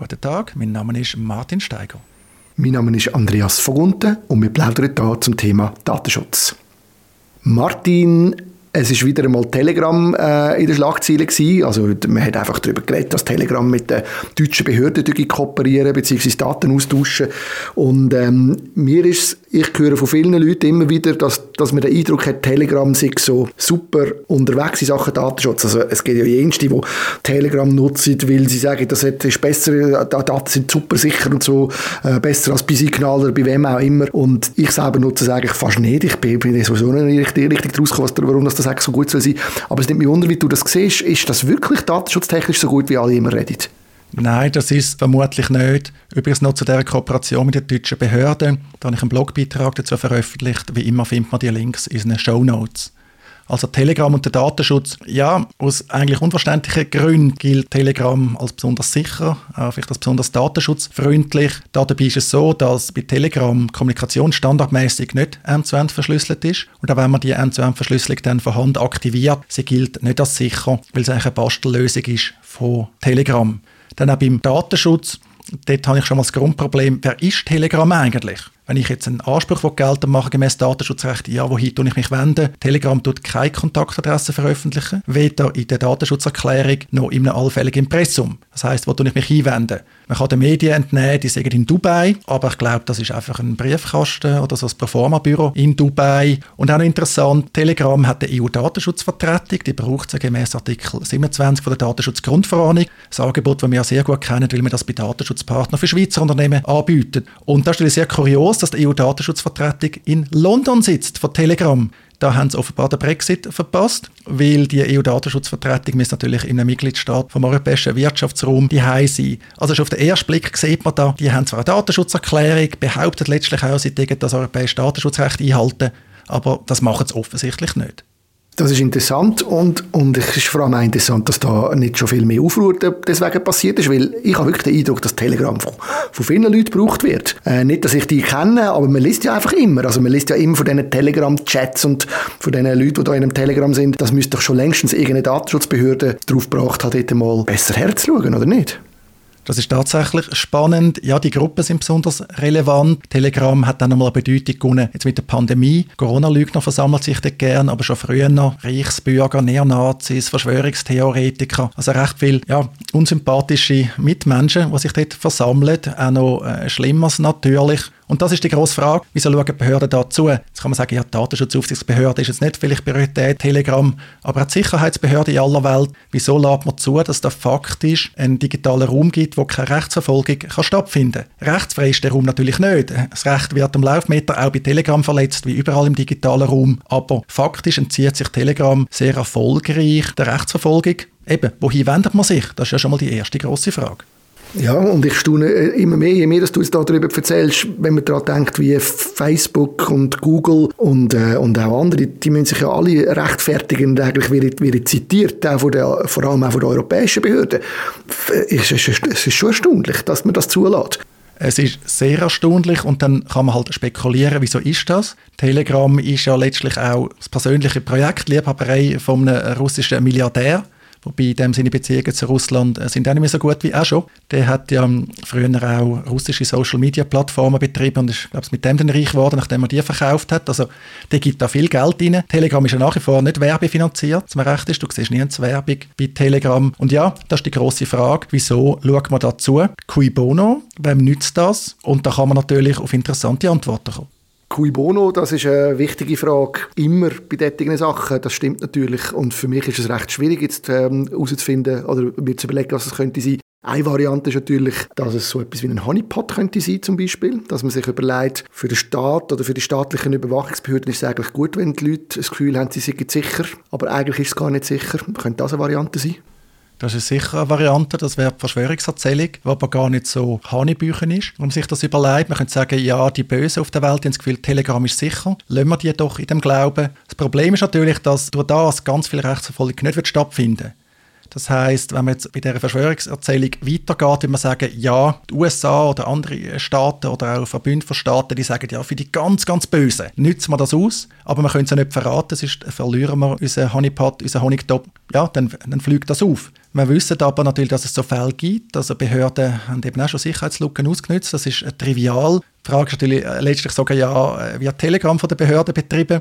Guten Tag, mein Name ist Martin Steiger. Mein Name ist Andreas Vogunten und wir plaudern hier zum Thema Datenschutz. Martin es ist wieder einmal Telegram äh, in der Schlagzeile gewesen. Also man hat einfach darüber geredet, dass Telegram mit den deutschen Behörden kooperieren bzw. Daten austauschen. Und ähm, mir ist, ich höre von vielen Leuten immer wieder, dass, dass man den Eindruck hat, Telegram sei so super unterwegs in Sachen Datenschutz. Also es gibt ja jenste, die Telegram nutzen, weil sie sagen, das ist besser, Daten sind super sicher und so, äh, besser als bei Signal oder bei wem auch immer. Und ich selber nutze es eigentlich fast nicht. Ich bin, bin sowieso nicht richtig, richtig rausgekommen, warum das das eigentlich so gut soll sein. Aber es nimmt mich wunder, wie du das siehst. Ist das wirklich datenschutztechnisch so gut, wie alle immer reden? Nein, das ist vermutlich nicht. Übrigens noch zu dieser Kooperation mit den deutschen Behörden. Da habe ich einen Blogbeitrag dazu veröffentlicht. Wie immer findet man die Links in den Show Notes. Also Telegram und der Datenschutz, ja, aus eigentlich unverständlichen Gründen gilt Telegram als besonders sicher, äh, vielleicht als besonders datenschutzfreundlich. Dabei ist es so, dass bei Telegram Kommunikation standardmäßig nicht end-zu-end verschlüsselt ist. Und auch wenn man die End-zu-End-Verschlüsselung dann von Hand aktiviert, sie gilt nicht als sicher, weil es eigentlich eine Bastellösung ist von Telegram. Dann auch beim Datenschutz, dort habe ich schon mal das Grundproblem, wer ist Telegram eigentlich? Wenn ich jetzt einen Anspruch geltend mache, gemäß Datenschutzrecht, ja, wohin tue ich mich wenden? Telegram tut keine Kontaktadresse veröffentlichen, weder in der Datenschutzerklärung noch in einem allfälligen Impressum. Das heißt, wo tue ich mich einwenden? Man kann den Medien entnehmen, die sagen in Dubai, aber ich glaube, das ist einfach ein Briefkasten oder so ein Proforma-Büro in Dubai. Und auch noch interessant, Telegram hat eine EU-Datenschutzvertretung, die braucht sie gemäß Artikel 27 von der Datenschutzgrundverordnung. Das Angebot, das wir ja sehr gut kennen, weil wir das bei Datenschutzpartnern für Schweizer Unternehmen anbieten. Und das ist sehr kurios, dass die EU-Datenschutzvertretung in London sitzt von Telegram. Da haben sie offenbar den Brexit verpasst, weil die EU-Datenschutzvertretung muss natürlich in einem Mitgliedstaat vom europäischen Wirtschaftsraum die sein. Also schon auf den ersten Blick sieht man da, die haben zwar eine Datenschutzerklärung, behauptet letztlich auch, sie das europäische Datenschutzrecht einhalten, aber das machen sie offensichtlich nicht. Das ist interessant und, und es ist vor allem auch interessant, dass da nicht schon viel mehr Aufruhr deswegen passiert ist, weil ich habe wirklich den Eindruck, dass Telegram von, von vielen Leuten gebraucht wird. Äh, nicht, dass ich die kenne, aber man liest ja einfach immer. Also man liest ja immer von diesen Telegram-Chats und von diesen Leuten, die da in einem Telegram sind. Das müsste doch schon längstens irgendeine Datenschutzbehörde darauf gebracht haben, dort mal besser herzuschauen, oder nicht? Das ist tatsächlich spannend. Ja, die Gruppen sind besonders relevant. Telegram hat dann nochmal eine Bedeutung gewonnen. Jetzt mit der Pandemie. Corona-Lügner versammelt sich dort gern, aber schon früher noch Reichsbürger, Neonazis, Verschwörungstheoretiker. Also recht viel ja, unsympathische Mitmenschen, die sich dort versammeln. Auch noch äh, Schlimmeres natürlich. Und das ist die grosse Frage, wieso schauen Behörden dazu? Jetzt kann man sagen, ja, die Datenschutzaufsichtsbehörde ist jetzt nicht vielleicht Priorität, Telegram, aber auch die Sicherheitsbehörde in aller Welt, wieso lädt man zu, dass da faktisch einen digitalen Raum gibt, wo keine Rechtsverfolgung kann stattfinden kann? Rechtsfrei ist der Raum natürlich nicht. Das Recht wird am Laufmeter auch bei Telegram verletzt, wie überall im digitalen Raum, aber faktisch entzieht sich Telegram sehr erfolgreich der Rechtsverfolgung. Eben, wohin wendet man sich? Das ist ja schon mal die erste große Frage. Ja, und ich staune äh, immer mehr, je mehr dass du jetzt darüber erzählst, wenn man daran denkt, wie Facebook und Google und, äh, und auch andere, die müssen sich ja alle rechtfertigen und eigentlich werden, werden zitiert, auch von der, vor allem auch von den europäischen Behörden. Es ist, es ist schon erstaunlich, dass man das zulässt. Es ist sehr erstaunlich und dann kann man halt spekulieren, wieso ist das? Telegram ist ja letztlich auch das persönliche Projekt, Liebhaberei von einem russischen Milliardär Wobei in dem seine Beziehungen zu Russland äh, sind auch nicht mehr so gut wie auch schon. Der hat ja ähm, früher auch russische Social-Media-Plattformen betrieben und ist, glaube ich, mit dem dann reich geworden, nachdem er die verkauft hat. Also der gibt da viel Geld rein. Telegram ist ja nach wie vor nicht werbefinanziert, mir recht ist. Du siehst nirgends Werbung bei Telegram. Und ja, das ist die große Frage, wieso schaut man dazu? Cui bono? Wem nützt das? Und da kann man natürlich auf interessante Antworten kommen. Cui bono, das ist eine wichtige Frage, immer bei solchen Sachen, das stimmt natürlich und für mich ist es recht schwierig jetzt ähm, herauszufinden oder mir zu überlegen, was es könnte sein. Eine Variante ist natürlich, dass es so etwas wie ein Honeypot könnte sein zum Beispiel, dass man sich überlegt, für den Staat oder für die staatlichen Überwachungsbehörden ist es eigentlich gut, wenn die Leute das Gefühl haben, sie seien sicher, aber eigentlich ist es gar nicht sicher. Könnte das eine Variante sein? Das ist sicher eine Variante, das wäre die Verschwörungserzählung, die aber gar nicht so Hanebüchen ist. Man sich das überlegt, man könnte sagen, ja, die Bösen auf der Welt haben das Gefühl, Telegram ist sicher, lassen wir die doch in dem Glauben. Das Problem ist natürlich, dass durch das ganz viel Rechtsverfolgung nicht stattfinden wird. Das heißt, wenn man jetzt bei dieser Verschwörungserzählung weitergeht, wenn man sagen, ja, die USA oder andere Staaten oder auch Verbünde von Staaten, die sagen, ja, für die ganz, ganz Bösen nützen wir das aus, aber wir können es ja nicht verraten, sonst verlieren wir unseren Honeypot, unseren Honigtop, ja, dann, dann fliegt das auf. Wir wissen aber natürlich, dass es so Fälle gibt. Also Behörden haben eben auch schon Sicherheitslücken ausgenutzt. Das ist trivial. Die Frage ist natürlich äh, letztlich sogar, ja, äh, wird Telegram von der Behörde betrieben?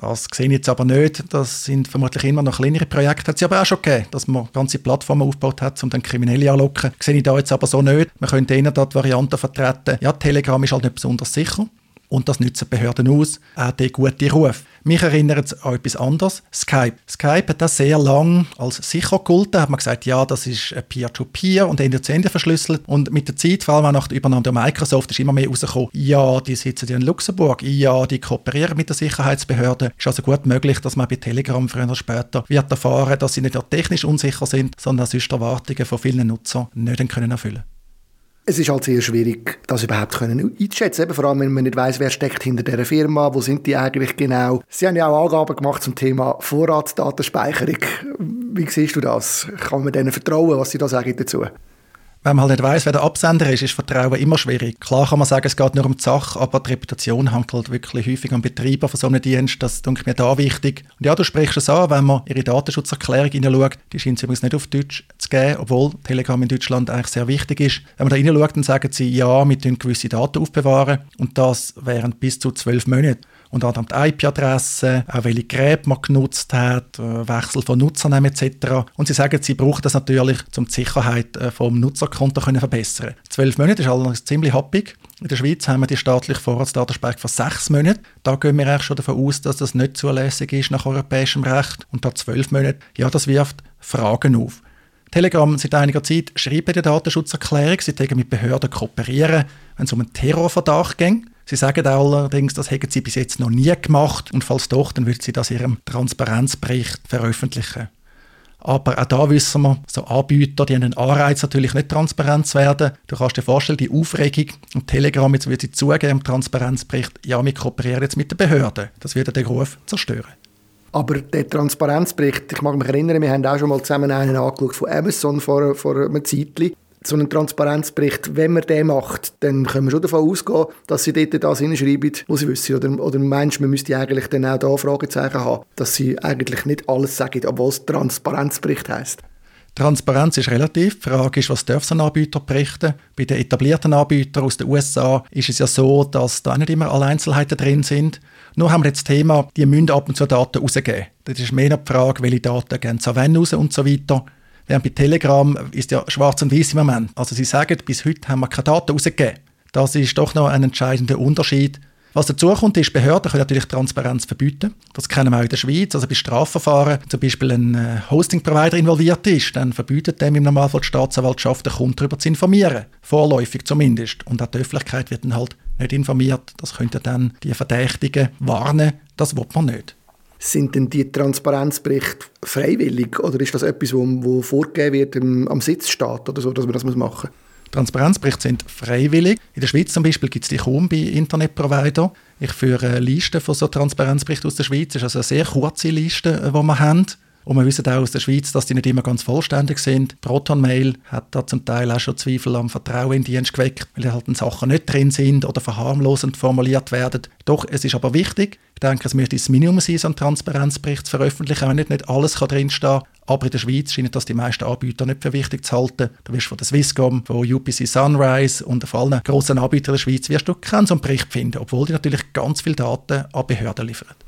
Das sehe ich jetzt aber nicht. Das sind vermutlich immer noch kleinere Projekte. Hat es aber auch schon gegeben, dass man ganze Plattformen aufgebaut hat, um dann Kriminelle anlocken. Sehe ich da jetzt aber so nicht. Man könnte ihnen da die Variante vertreten, ja, Telegram ist halt nicht besonders sicher. Und das nutzen Behörden aus, auch der gute Ruf. Mich erinnert es an etwas anderes, Skype. Skype hat das sehr lang als sicher gehalten, hat man gesagt, ja, das ist Peer-to-Peer -Peer und Ende zu Ende verschlüsselt. Und mit der Zeit, vor allem auch nach der Übernahme der Microsoft, ist immer mehr rausgekommen, ja, die sitzen in Luxemburg, ja, die kooperieren mit der Sicherheitsbehörde. Ist also gut möglich, dass man bei Telegram früher oder später wird erfahren, dass sie nicht nur technisch unsicher sind, sondern sonst Erwartungen von vielen Nutzern nicht erfüllen können es ist halt sehr schwierig, das überhaupt können einzuschätzen. Eben vor allem, wenn man nicht weiß, wer steckt hinter dieser Firma, wo sind die eigentlich genau. Sie haben ja auch Angaben gemacht zum Thema Vorratsdatenspeicherung. Wie siehst du das? Kann man denen vertrauen, was sie da sagen dazu? Wenn man halt nicht weiß, wer der Absender ist, ist Vertrauen immer schwierig. Klar kann man sagen, es geht nur um die Sache, aber die Reputation halt wirklich häufig am Betreiber von so einem Dienst. Das denke mir da wichtig. Und ja, du sprichst es an, wenn man ihre Datenschutzerklärung hineinschaut, die scheint es übrigens nicht auf Deutsch zu geben, obwohl Telegram in Deutschland eigentlich sehr wichtig ist. Wenn man da hineinschaut, dann sagen sie, ja, wir gewisse Daten aufbewahren und das während bis zu zwölf Monaten und dann die IP-Adresse, auch welche Geräte man genutzt hat, äh, Wechsel von Nutzernamen etc. Und sie sagen, sie brauchen das natürlich, um die Sicherheit äh, vom Nutzerkonto zu verbessern. Zwölf Monate ist allerdings ziemlich happig. In der Schweiz haben wir die staatliche Vorratsdatenspeicherung von sechs Monaten. Da gehen wir eigentlich schon davon aus, dass das nicht zulässig ist nach europäischem Recht. Und bei zwölf Monaten, ja, das wirft Fragen auf. Telegram seit einiger Zeit schreibt die Datenschutzerklärung, sie mit Behörden kooperieren, wenn es um einen Terrorverdacht geht. Sie sagen allerdings, das hätten sie bis jetzt noch nie gemacht und falls doch, dann würden sie das in ihrem Transparenzbericht veröffentlichen. Aber auch da wissen wir, so Anbieter, die haben einen Anreiz natürlich nicht transparent zu werden. Du kannst dir vorstellen, die Aufregung und Telegram, jetzt wird sie zugeben im Transparenzbericht, ja, wir kooperieren jetzt mit den Behörden. Das würde den Ruf zerstören. Aber der Transparenzbericht, ich mag mich erinnern, wir haben auch schon mal zusammen einen angeschaut von Amazon vor, vor einem Zeitchen so einen Transparenzbericht, wenn man den macht, dann können wir schon davon ausgehen, dass sie dort das hinschreiben, was sie wissen. Oder, oder meinst du, man müsste eigentlich dann auch da Fragezeichen haben, dass sie eigentlich nicht alles sagen, obwohl es Transparenzbericht heisst? Transparenz ist relativ. Die Frage ist, was darf ein Anbieter berichten? Bei den etablierten Anbietern aus den USA ist es ja so, dass da nicht immer alle Einzelheiten drin sind. Nur haben wir jetzt das Thema, die müssen ab und zu Daten rausgeben. Das ist mehr die Frage, welche Daten gehen zu wann raus und so weiter. Während bei Telegram ist ja schwarz und weiß im Moment. Also sie sagen, bis heute haben wir keine Daten rausgegeben. Das ist doch noch ein entscheidender Unterschied. Was dazu kommt, ist, Behörden können natürlich Transparenz verbieten. Das kennen wir auch in der Schweiz. Also bei Strafverfahren, zum Beispiel ein äh, Hosting-Provider involviert ist, dann verbietet dem im Normalfall die Staatsanwaltschaft, den Kunden darüber zu informieren. Vorläufig zumindest. Und auch die Öffentlichkeit wird dann halt nicht informiert. Das könnte dann die Verdächtigen warnen. Das will man nicht. Sind denn die Transparenzberichte freiwillig oder ist das etwas, wo, wo vorgegeben wird am, am Sitzstaat oder so, dass man das machen muss? Transparenzberichte sind freiwillig. In der Schweiz zum Beispiel gibt es die kaum bei Internetprovider. Ich führe eine Liste von so Transparenzberichten aus der Schweiz. Das ist also eine sehr kurze Liste, die wir haben. Und wir wissen auch aus der Schweiz, dass die nicht immer ganz vollständig sind. ProtonMail hat da zum Teil auch schon Zweifel am Vertrauen in Dienst geweckt, weil halt Sachen nicht drin sind oder verharmlosend formuliert werden. Doch, es ist aber wichtig. Ich denke, es müsste das Minimum sein, so einen Transparenzbericht zu veröffentlichen, wenn nicht, nicht alles drinstehen kann. Aber in der Schweiz scheinen das die meisten Anbieter nicht für wichtig zu halten. Du wirst von der Swisscom, von UPC Sunrise und von allen grossen Anbietern der Schweiz wirst du keinen so einen Bericht finden, obwohl die natürlich ganz viele Daten an Behörden liefern.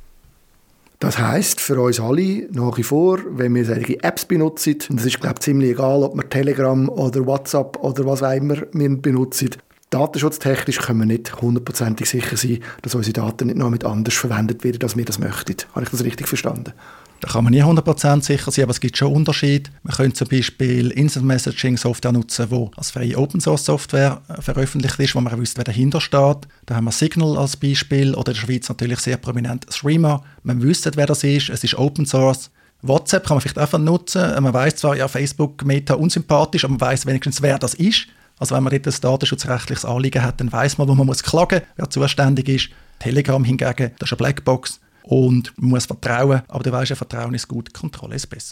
Das heißt für uns alle nach wie vor, wenn wir solche Apps benutzen, und es ist glaube ich ziemlich egal, ob wir Telegram oder WhatsApp oder was auch immer wir benutzen, datenschutztechnisch können wir nicht hundertprozentig sicher sein, dass unsere Daten nicht noch mit anders verwendet werden, als wir das möchten. Habe ich das richtig verstanden? Da kann man nie 100% sicher sein, aber es gibt schon Unterschiede. Man könnte zum Beispiel Instant Messaging Software nutzen, die als freie Open Source Software äh, veröffentlicht ist, wo man wüsste, wer dahinter steht. Da haben wir Signal als Beispiel oder in der Schweiz natürlich sehr prominent Streamer. Man wüsste, wer das ist, es ist Open Source. WhatsApp kann man vielleicht einfach nutzen. Man weiß zwar, ja, Facebook, Meta unsympathisch, aber man weiß wenigstens, wer das ist. Also wenn man dort ein datenschutzrechtliches Anliegen hat, dann weiß man, wo man muss klagen, wer zuständig ist. Telegram hingegen, das ist eine Blackbox und man muss vertrauen, aber du weißt ja, Vertrauen ist gut, Kontrolle ist besser.